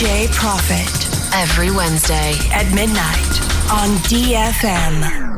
DJ Profit Every Wednesday. at midnight on DFM.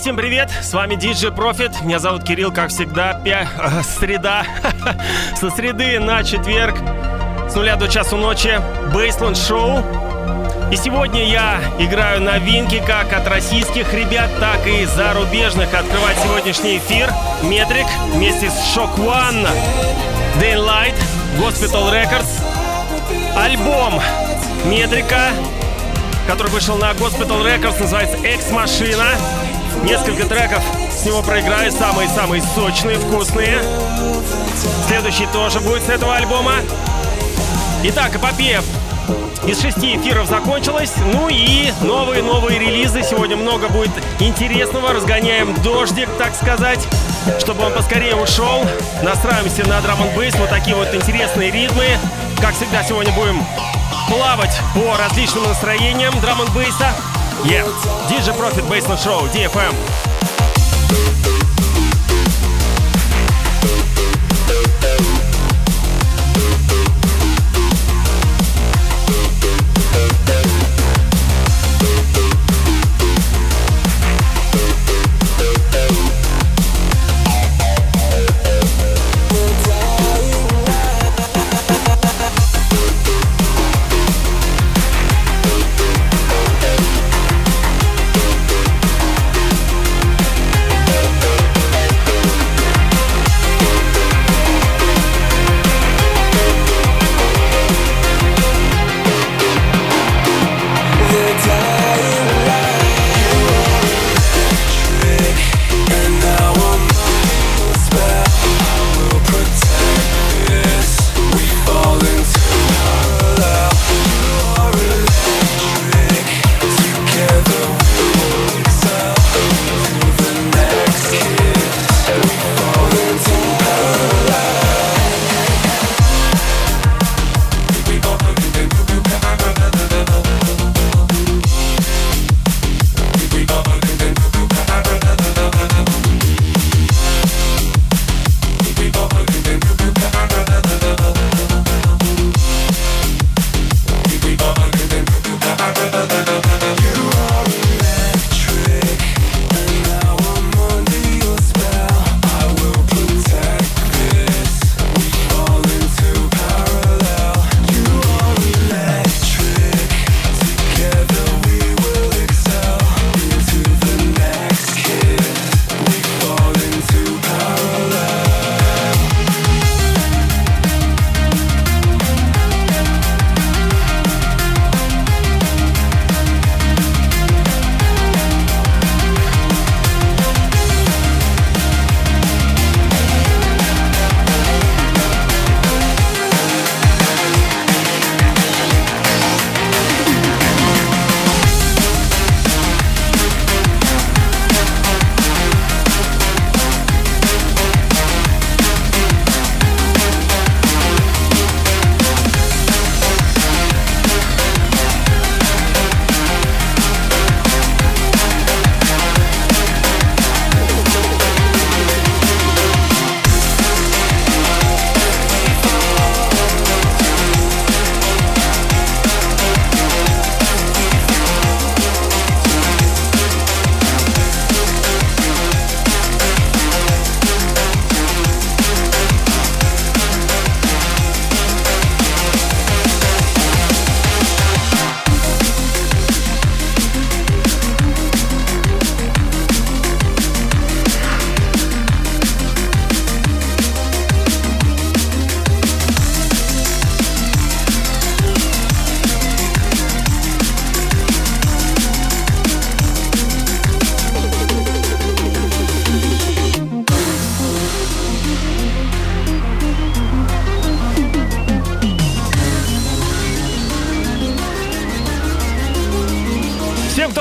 Всем привет! С вами DJ Profit. Меня зовут Кирилл, как всегда. Пя... э, Среда. Со среды на четверг. С нуля до часу ночи. Бейсленд Шоу. И сегодня я играю новинки как от российских ребят, так и зарубежных. Открывать сегодняшний эфир Метрик вместе с Shock One, Daylight, Hospital Records. Альбом Метрика, который вышел на Hospital Records, называется «Экс-машина». Несколько треков с него проиграю, самые-самые сочные, вкусные. Следующий тоже будет с этого альбома. Итак, эпопея из шести эфиров закончилась. Ну и новые-новые релизы. Сегодня много будет интересного. Разгоняем дождик, так сказать, чтобы он поскорее ушел. Настраиваемся на драм бейс. Вот такие вот интересные ритмы. Как всегда, сегодня будем плавать по различным настроениям драм бейса. Yeah. DJ Profit Baseline Show, DFM.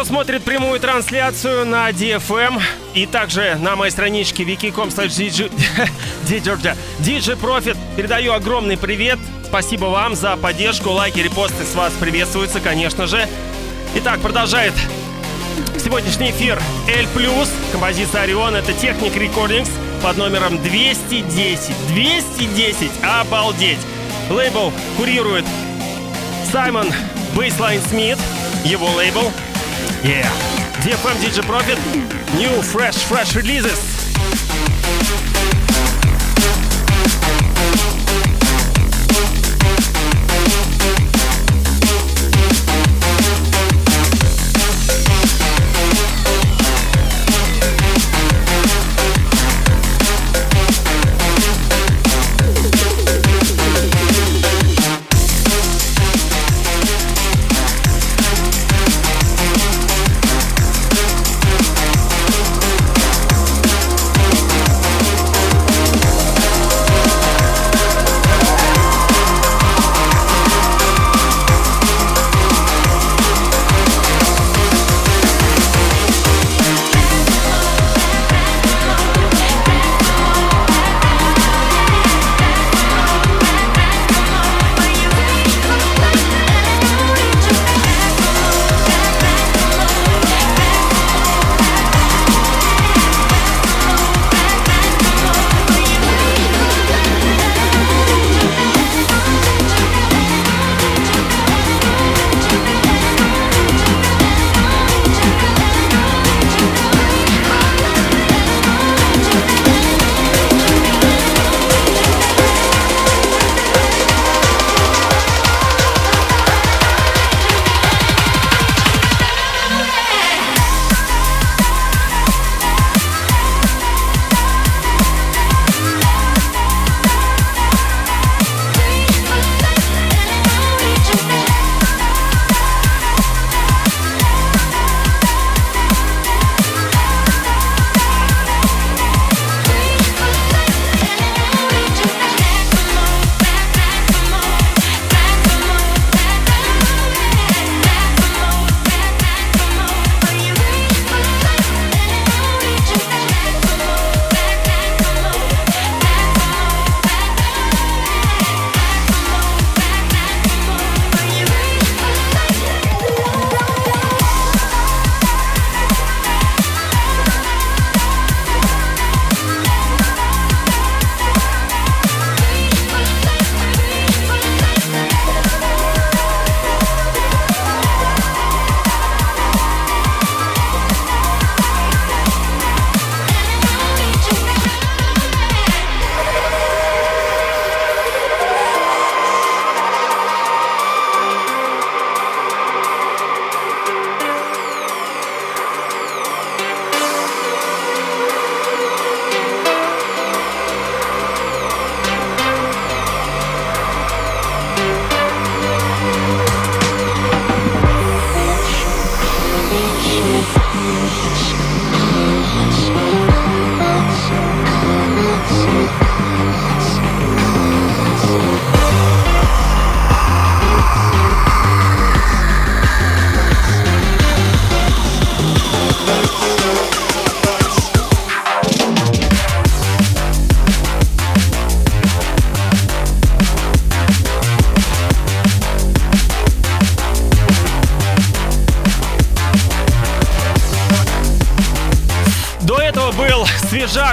Смотрит прямую трансляцию на DFM и также на моей страничке wiki.com DJ Profit. Передаю огромный привет. Спасибо вам за поддержку, лайки, репосты с вас приветствуются, конечно же. Итак, продолжает сегодняшний эфир L+, композиция Орион, это Техник Recordings под номером 210. 210, обалдеть! Лейбл курирует Саймон Бейслайн Смит, его лейбл. Yeah. DFM DJ Profit, new fresh, fresh releases.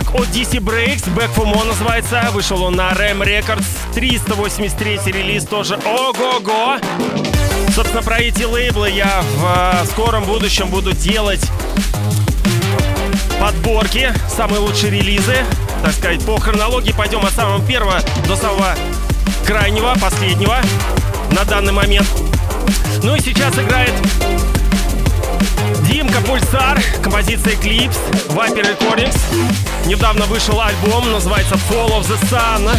Свежак от DC Breaks, Back for More называется. Вышел он на Ram Records, 383 релиз тоже. Ого-го! Собственно, про эти лейблы я в э, скором будущем буду делать подборки, самые лучшие релизы. Так сказать, по хронологии пойдем от самого первого до самого крайнего, последнего на данный момент. Ну и сейчас играет Димка Пульсар, композиция Eclipse, Viper Recordings. Недавно вышел альбом, называется Fall of the Sun.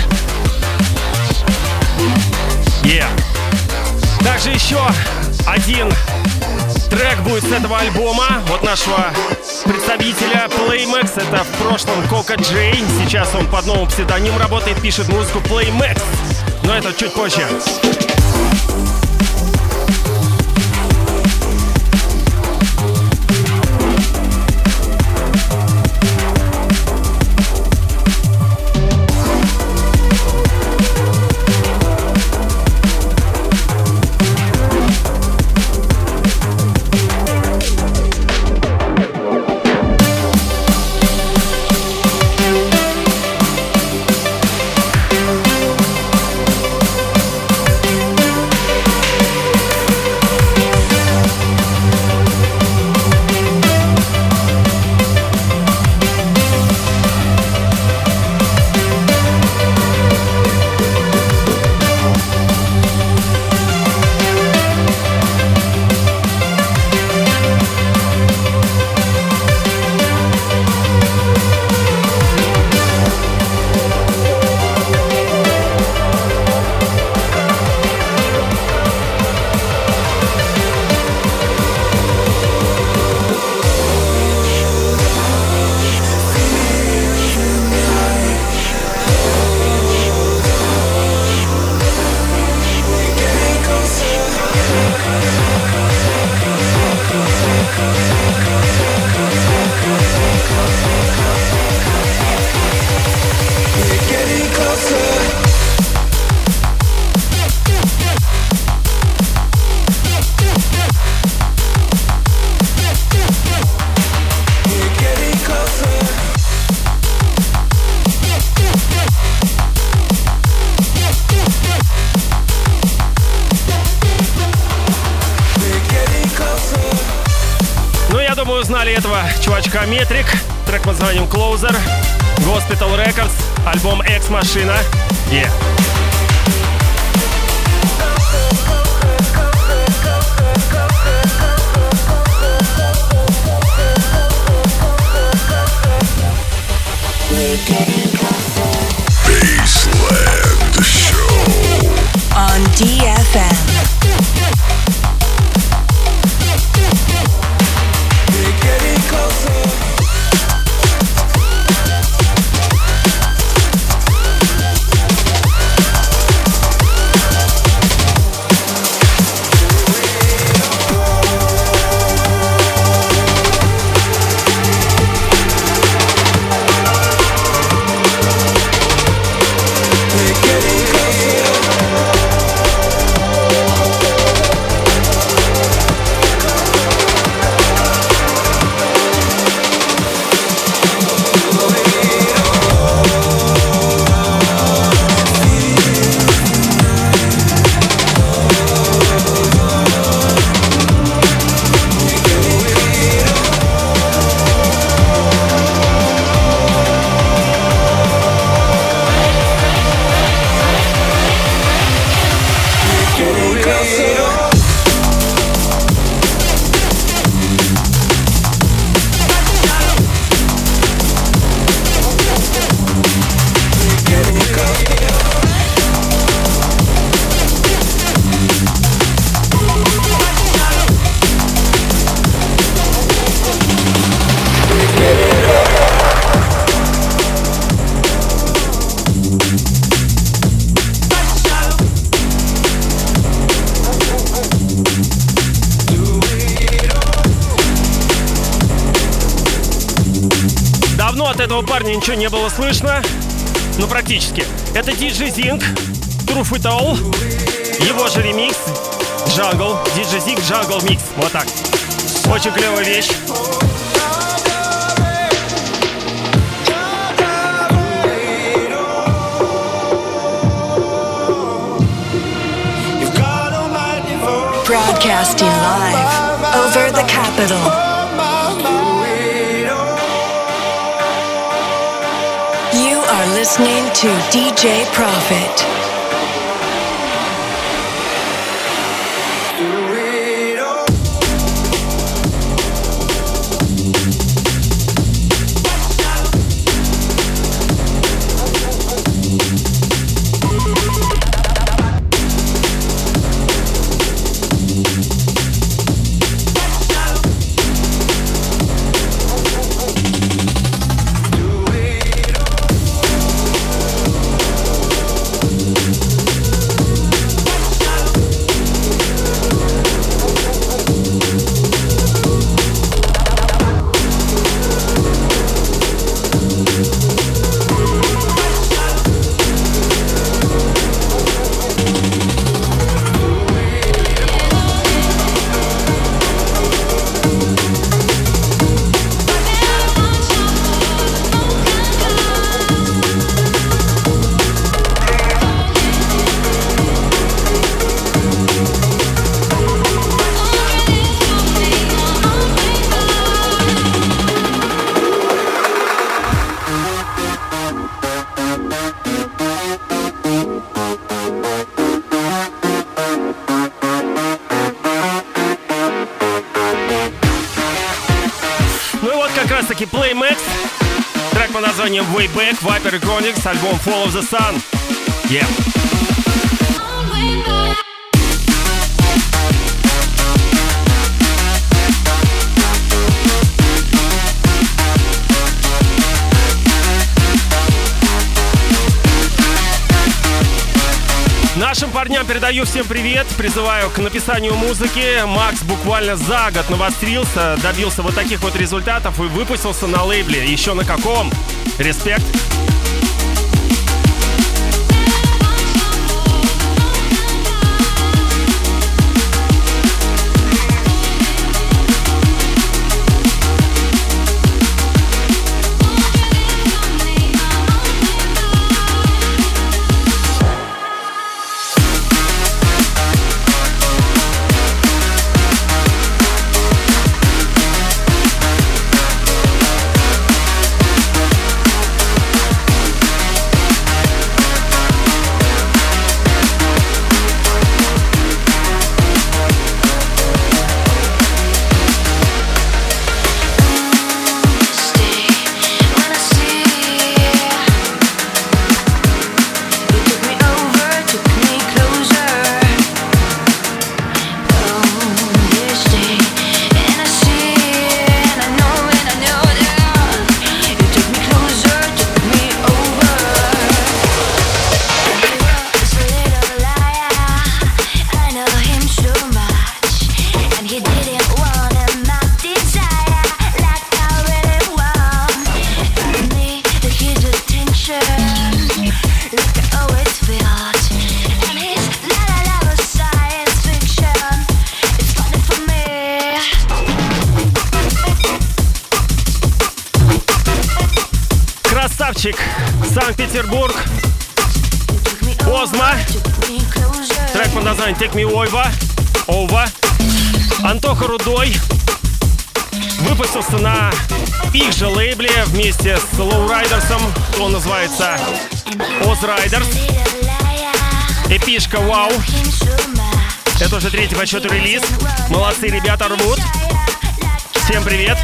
Yeah. Также еще один трек будет с этого альбома от нашего представителя Playmax. Это в прошлом Кока Джей. Сейчас он под новым псевдонимом работает, пишет музыку Playmax. Но это чуть позже. Метрик. Практически. Это DJ Zing, Truth It All. Его же ремикс Jungle. DJ Zing Jungle Mix. Вот так. Очень клевая вещь. Broadcasting live over the capital. Listening to DJ Profit. The Sun. Yeah. Нашим парням передаю всем привет, призываю к написанию музыки. Макс буквально за год навострился, добился вот таких вот результатов и выпустился на лейбле. Еще на каком? Респект. Озма. Трек под названием Take Me Over. Ова. Антоха Рудой выпустился на их же лейбле вместе с Лоурайдерсом. Он называется Oz Riders. Эпишка Вау. Это уже третий по счету релиз. Молодцы ребята рвут. Всем привет.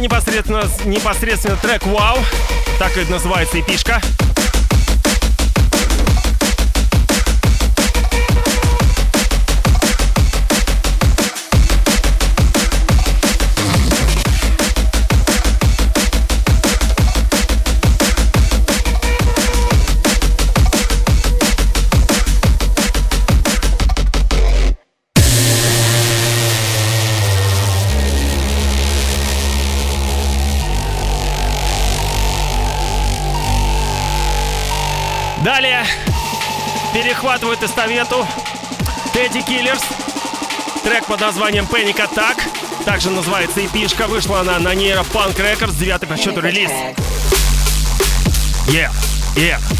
Непосредственно, непосредственно трек «Вау». Так и называется эпишка. Перехватывает эстафету Тедди Киллерс. Трек под названием Panic Attack. Также называется эпишка. Вышла она на Нейропанк Records. Девятый по счету релиз. Yeah, yeah.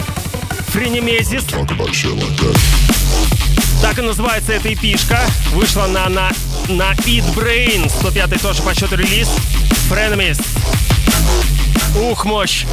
Френемезис. Так и называется эта эпишка. Вышла на, на, на Eat Brain. 105 тоже по счету релиз. Френемис. Ух, мощь.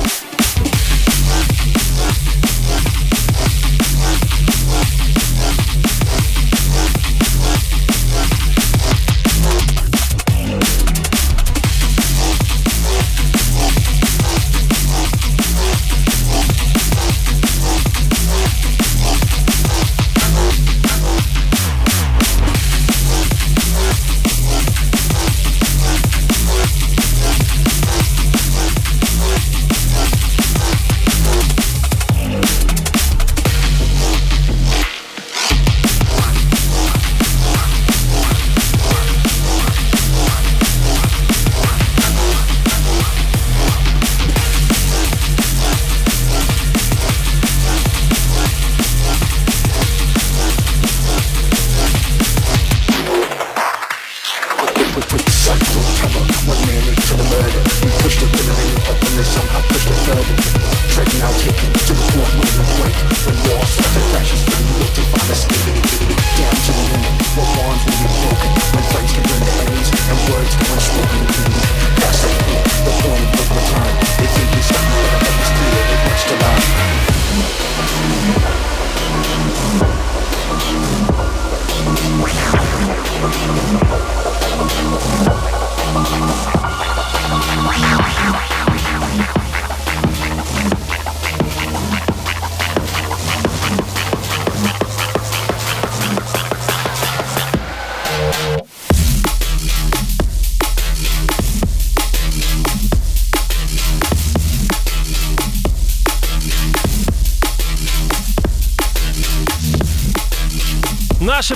One.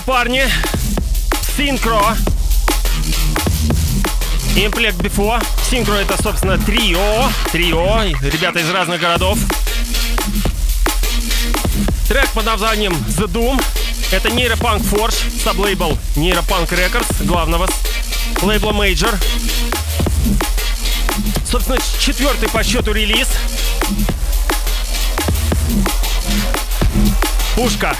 Парни Synchro Implect Before. Synchro это, собственно, трио. Трио. Ребята из разных городов. Трек под названием The Doom. Это нейропанк Forge, саблейбл Нейропанк Records, главного лейбла Major. Собственно, четвертый по счету релиз. Пушка.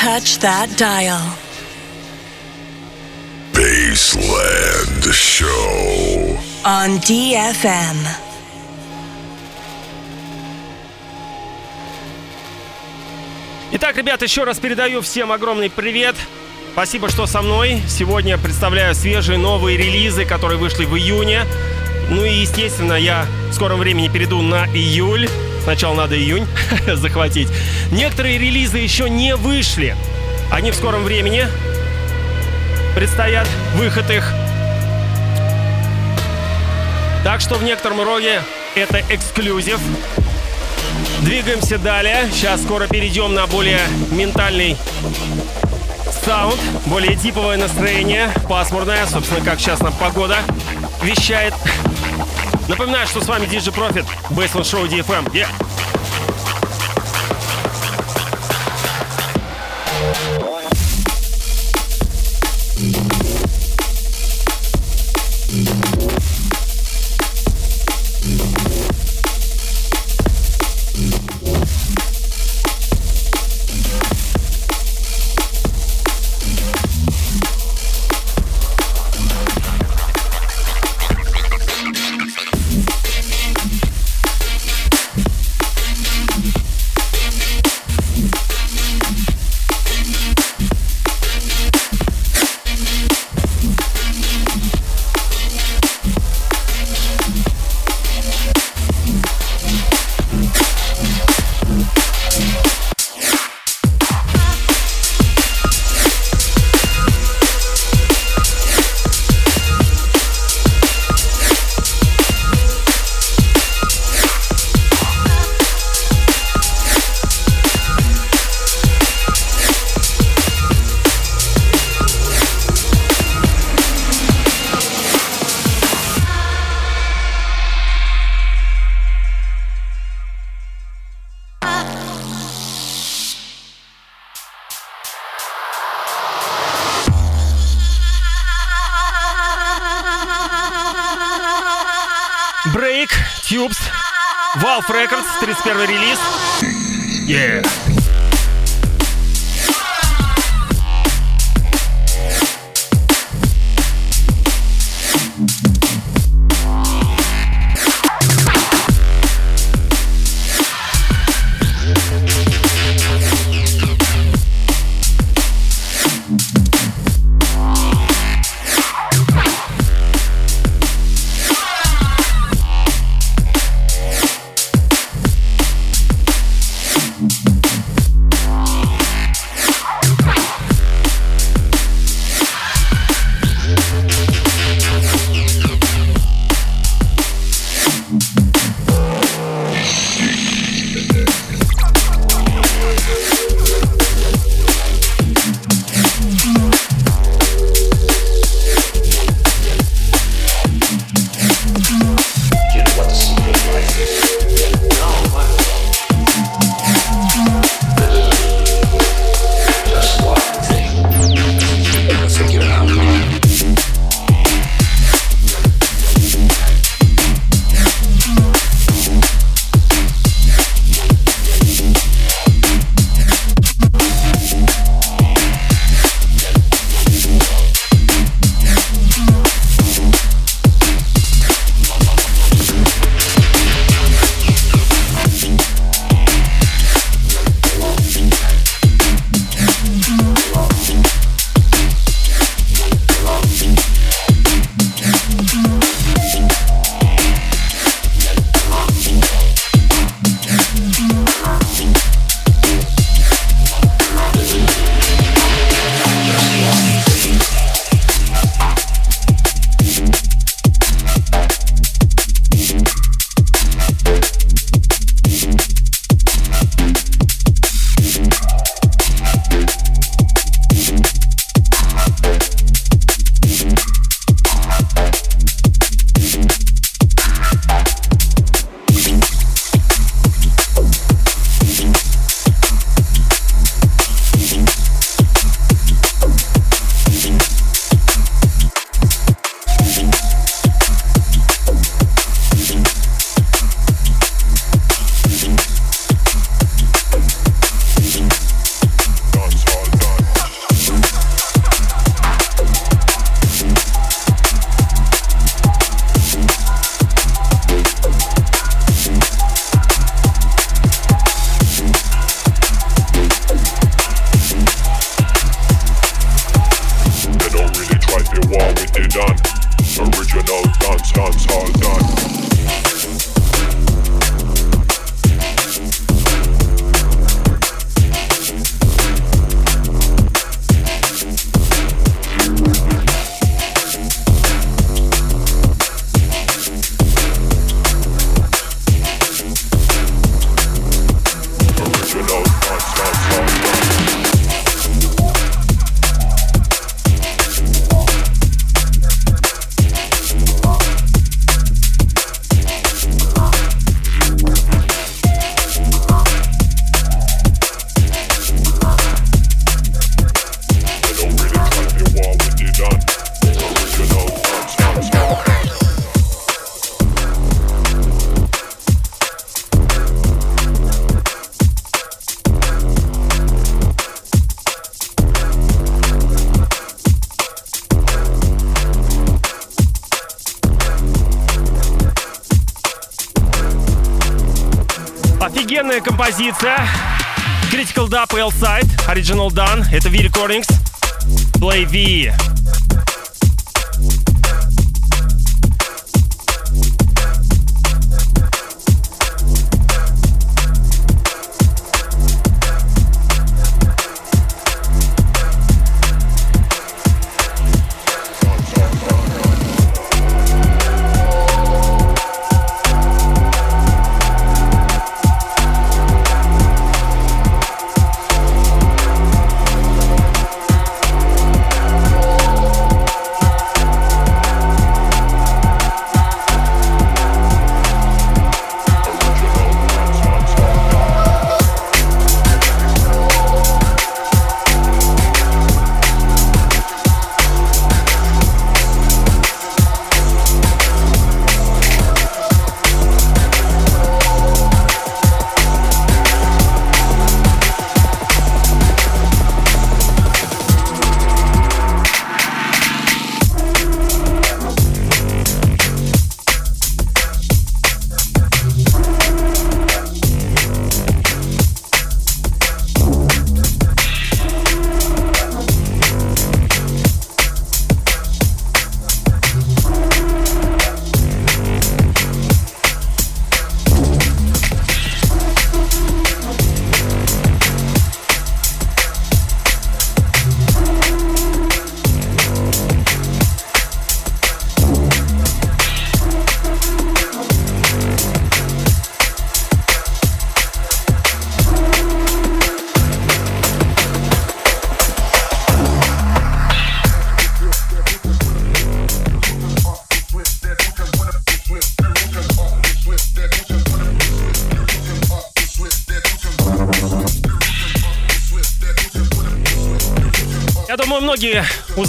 Touch that dial. Baseland Show. On DFM. Итак, ребят, еще раз передаю всем огромный привет. Спасибо, что со мной. Сегодня представляю свежие новые релизы, которые вышли в июне. Ну и, естественно, я в скором времени перейду на июль. Сначала надо июнь захватить. Некоторые релизы еще не вышли. Они в скором времени предстоят выход их. Так что в некотором роде это эксклюзив. Двигаемся далее. Сейчас скоро перейдем на более ментальный саунд, более типовое настроение, пасмурное, собственно, как сейчас нам погода вещает. Напоминаю, что с вами DJ Profit, Baseline Show DFM. Yeah. Valve Records, 31 релиз. Yeah. Композиция. Critical Dub L-Side, Original Done. Это V-Recordings. Play V.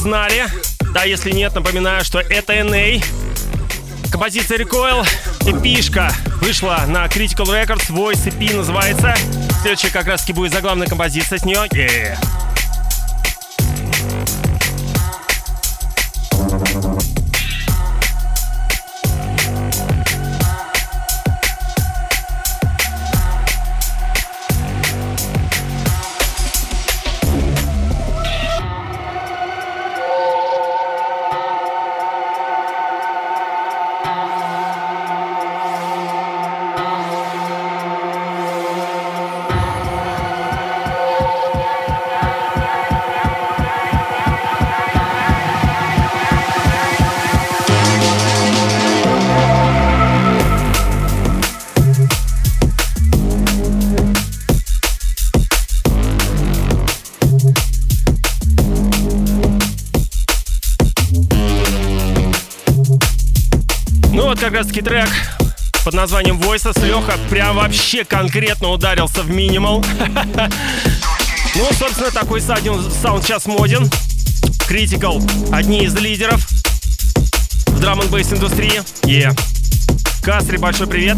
узнали. Да, если нет, напоминаю, что это NA. Композиция Recoil, эпишка, вышла на Critical Records, Voice EP называется. Следующая как раз таки будет заглавная композиция с нее. Yeah. Как раз таки трек под названием Voices. Леха прям вообще конкретно ударился в минимал. Ну, собственно, такой саунд сейчас моден. Critical — одни из лидеров в драм н индустрии. Yeah. Кастри, большой привет.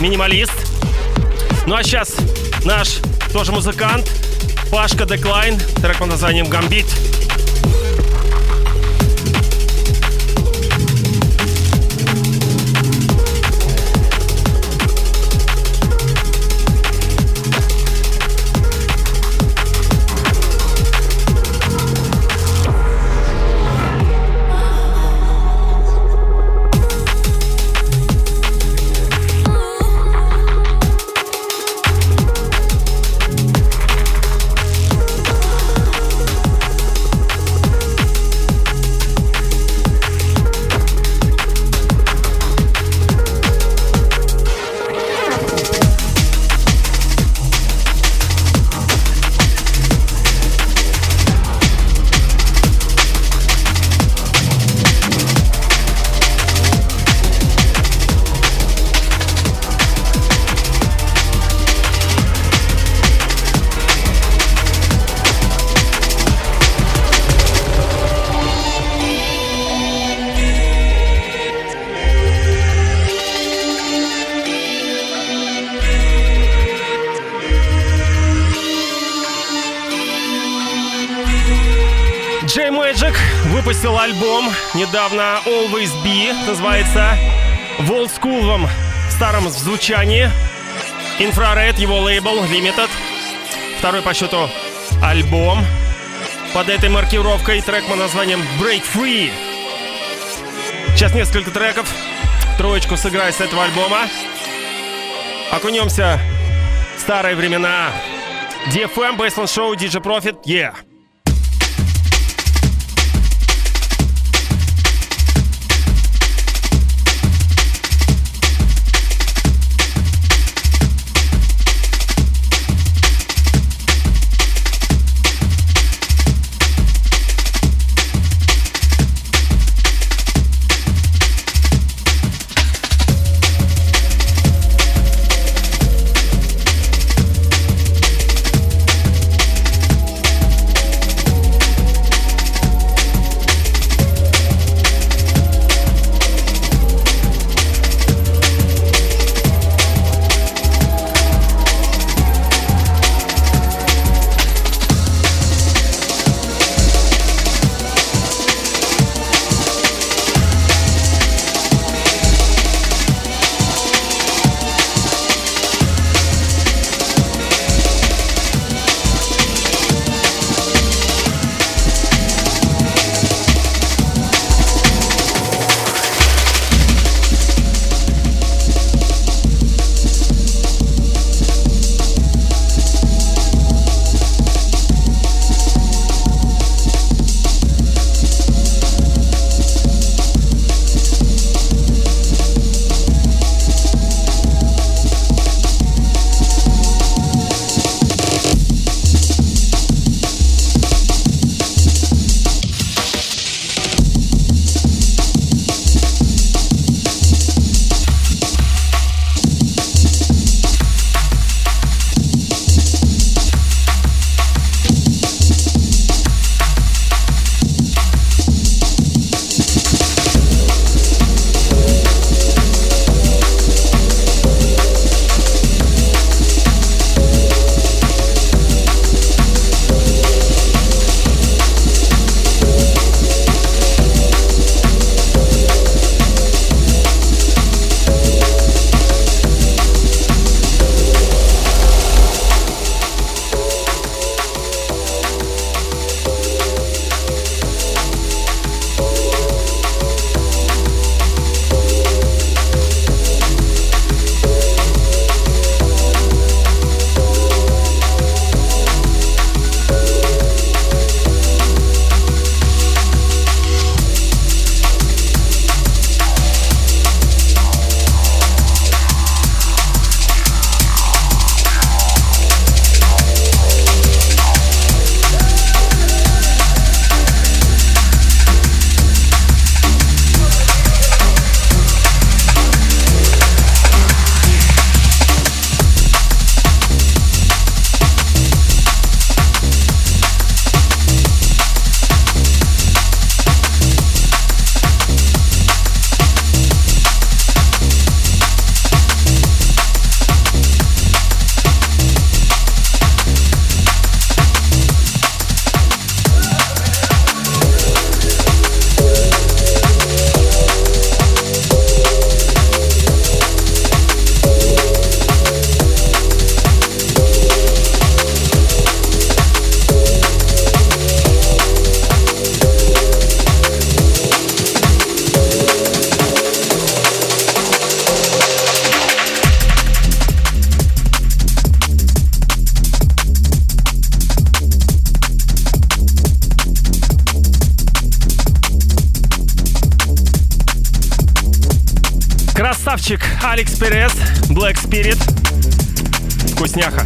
Минималист. Ну а сейчас наш тоже музыкант Пашка Деклайн, трек под названием «Гамбит». Недавно Always Be, называется в олдскуловом старом звучании. Infrared, его лейбл Limited. Второй по счету альбом под этой маркировкой трек под названием Break Free. Сейчас несколько треков. Троечку сыграю с этого альбома. Окунемся в старые времена. DFM, Baseline Show, DJ Profit, yeah. Алекс Перес, Black Spirit. Вкусняха.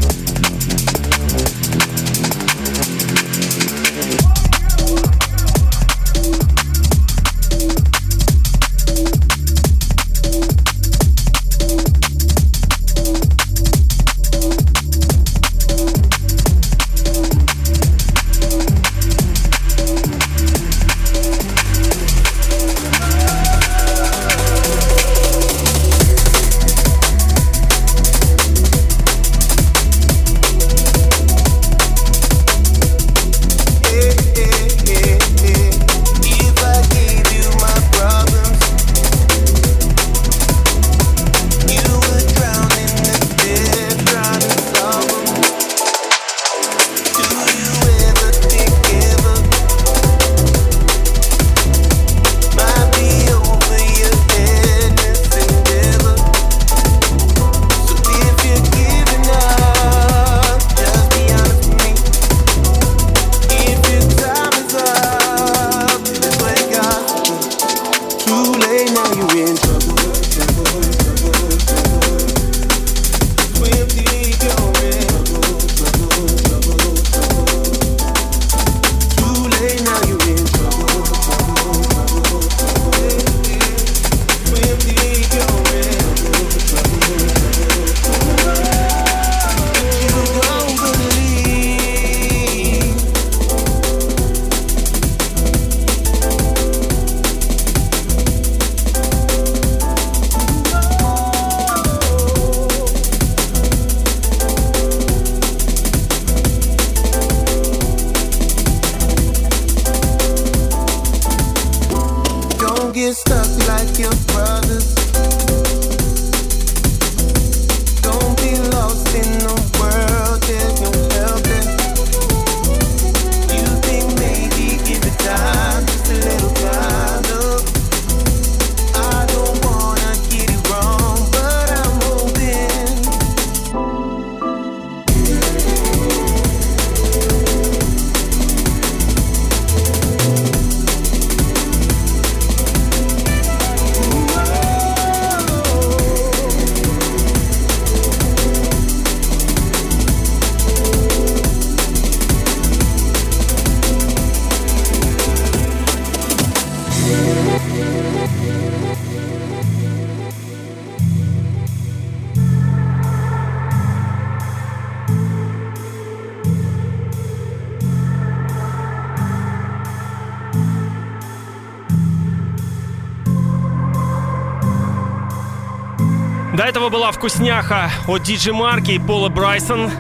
Вкусняха от Диджи Марки и Пола Брайсон.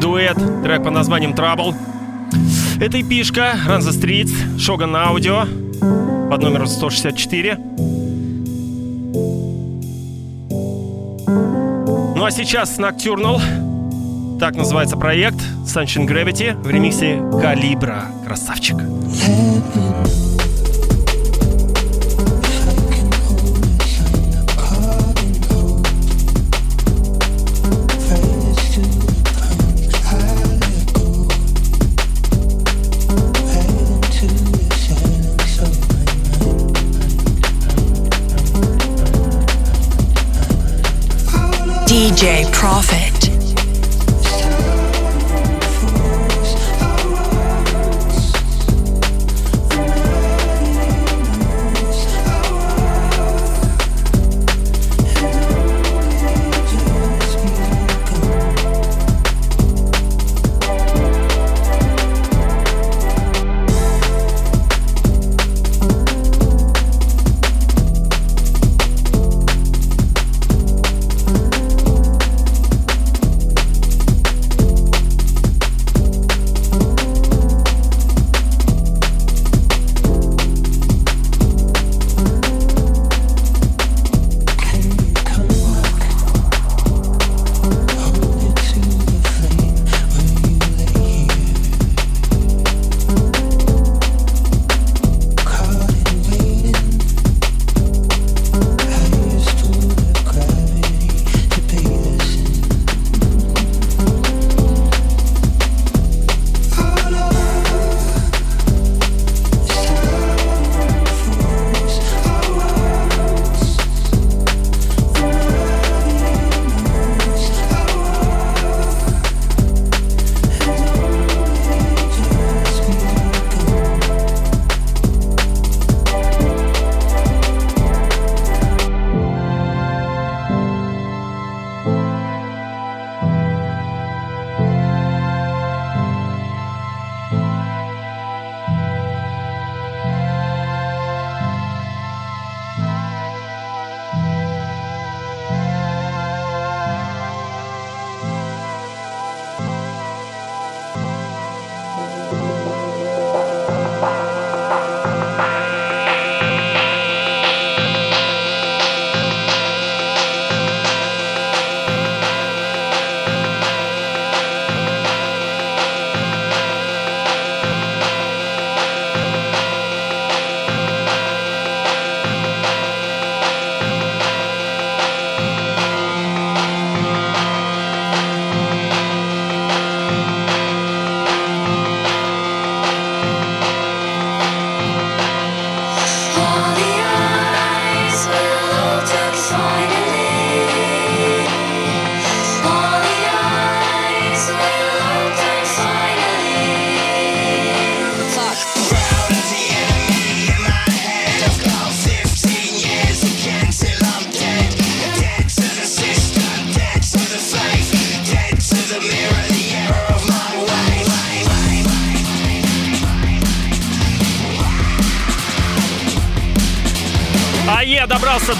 Дуэт, трек под названием Trouble. Это эпишка the Streets, Shogun Audio под номером 164. Ну а сейчас Nocturnal. Так называется проект Sunshine Gravity в ремиксе Калибра. Красавчик. DJ Profit.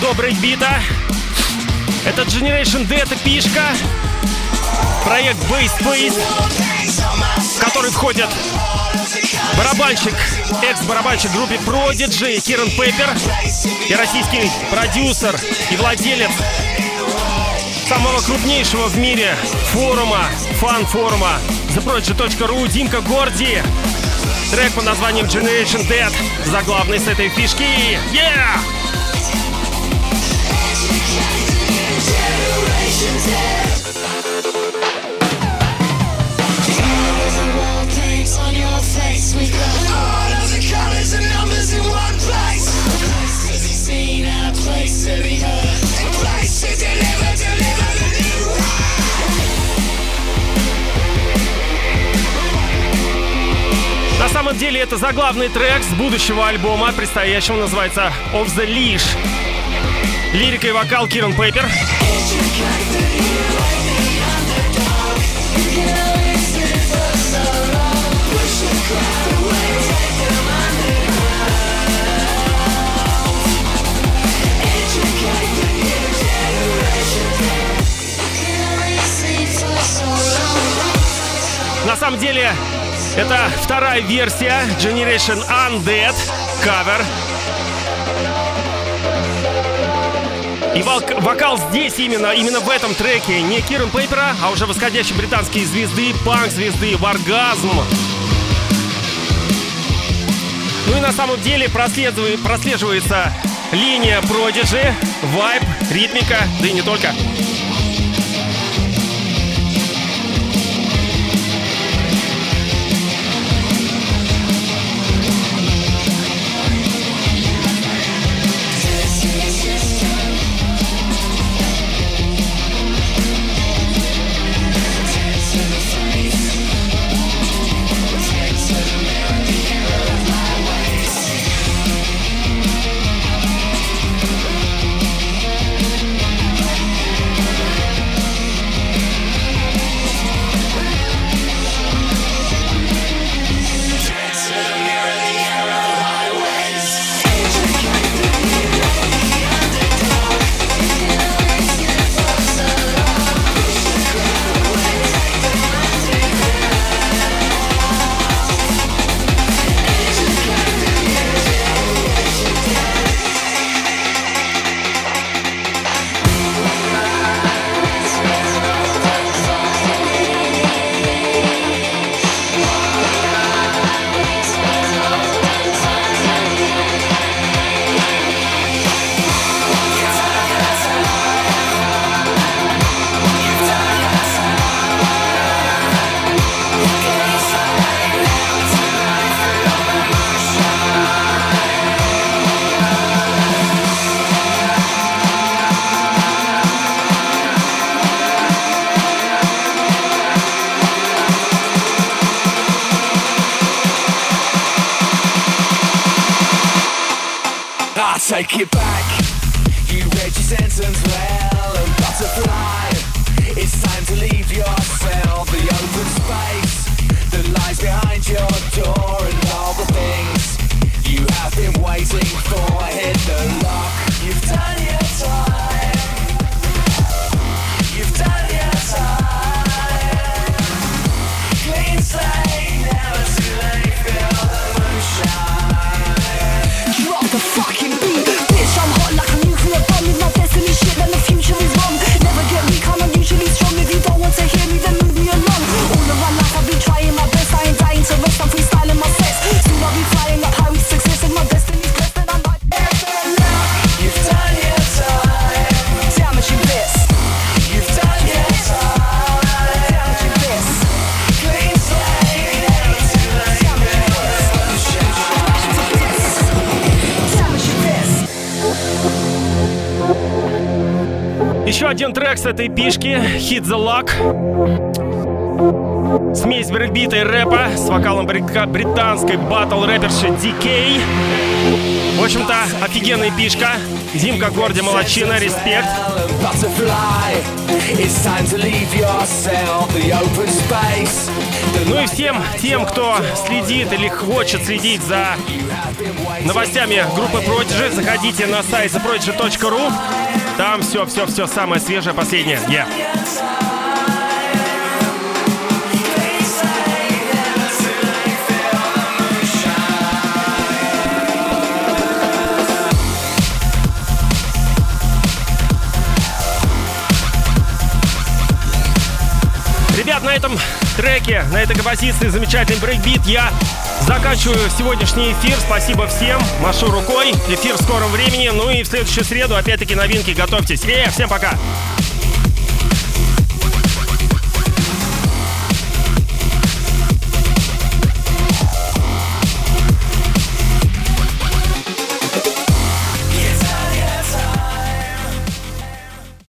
Добрался до брейкбита. Это Generation D, это пишка. Проект Base Space, в который входят барабанщик, экс-барабанщик группы Prodigy Киран Пеппер и российский продюсер и владелец самого крупнейшего в мире форума, фан-форума TheProdigy.ru Димка Горди. Трек под названием Generation Dead, заглавный с этой фишки. Yeah! На самом деле это заглавный трек с будущего альбома, предстоящего называется «Of the Leash». Лирика и вокал Киран Пейпер. На самом деле, это вторая версия Generation Undead кавер. И вок- вокал здесь именно, именно в этом треке не Киран Пейпера, а уже восходящей британской звезды, панк-звезды, Варгазм. Ну и на самом деле прослеживается линия Prodigy, вайб, ритмика, да и не только. for fucking трек с этой пишки Hit the Lock. Смесь брейкбита и рэпа с вокалом британской батл рэперши DK. В общем-то, офигенная пишка. Димка Горди, молодчина, респект. Ну и всем тем, кто следит или хочет следить за новостями группы Prodigy, заходите на сайт theprodigy.ru. Там все, все, все самое свежее, последнее. Yeah. Ребят, на этом треке, на этой композиции замечательный брейкбит я заканчиваю сегодняшний эфир. Спасибо всем. Машу рукой. Эфир в скором времени. Ну и в следующую среду опять-таки новинки. Готовьтесь. Э, всем пока.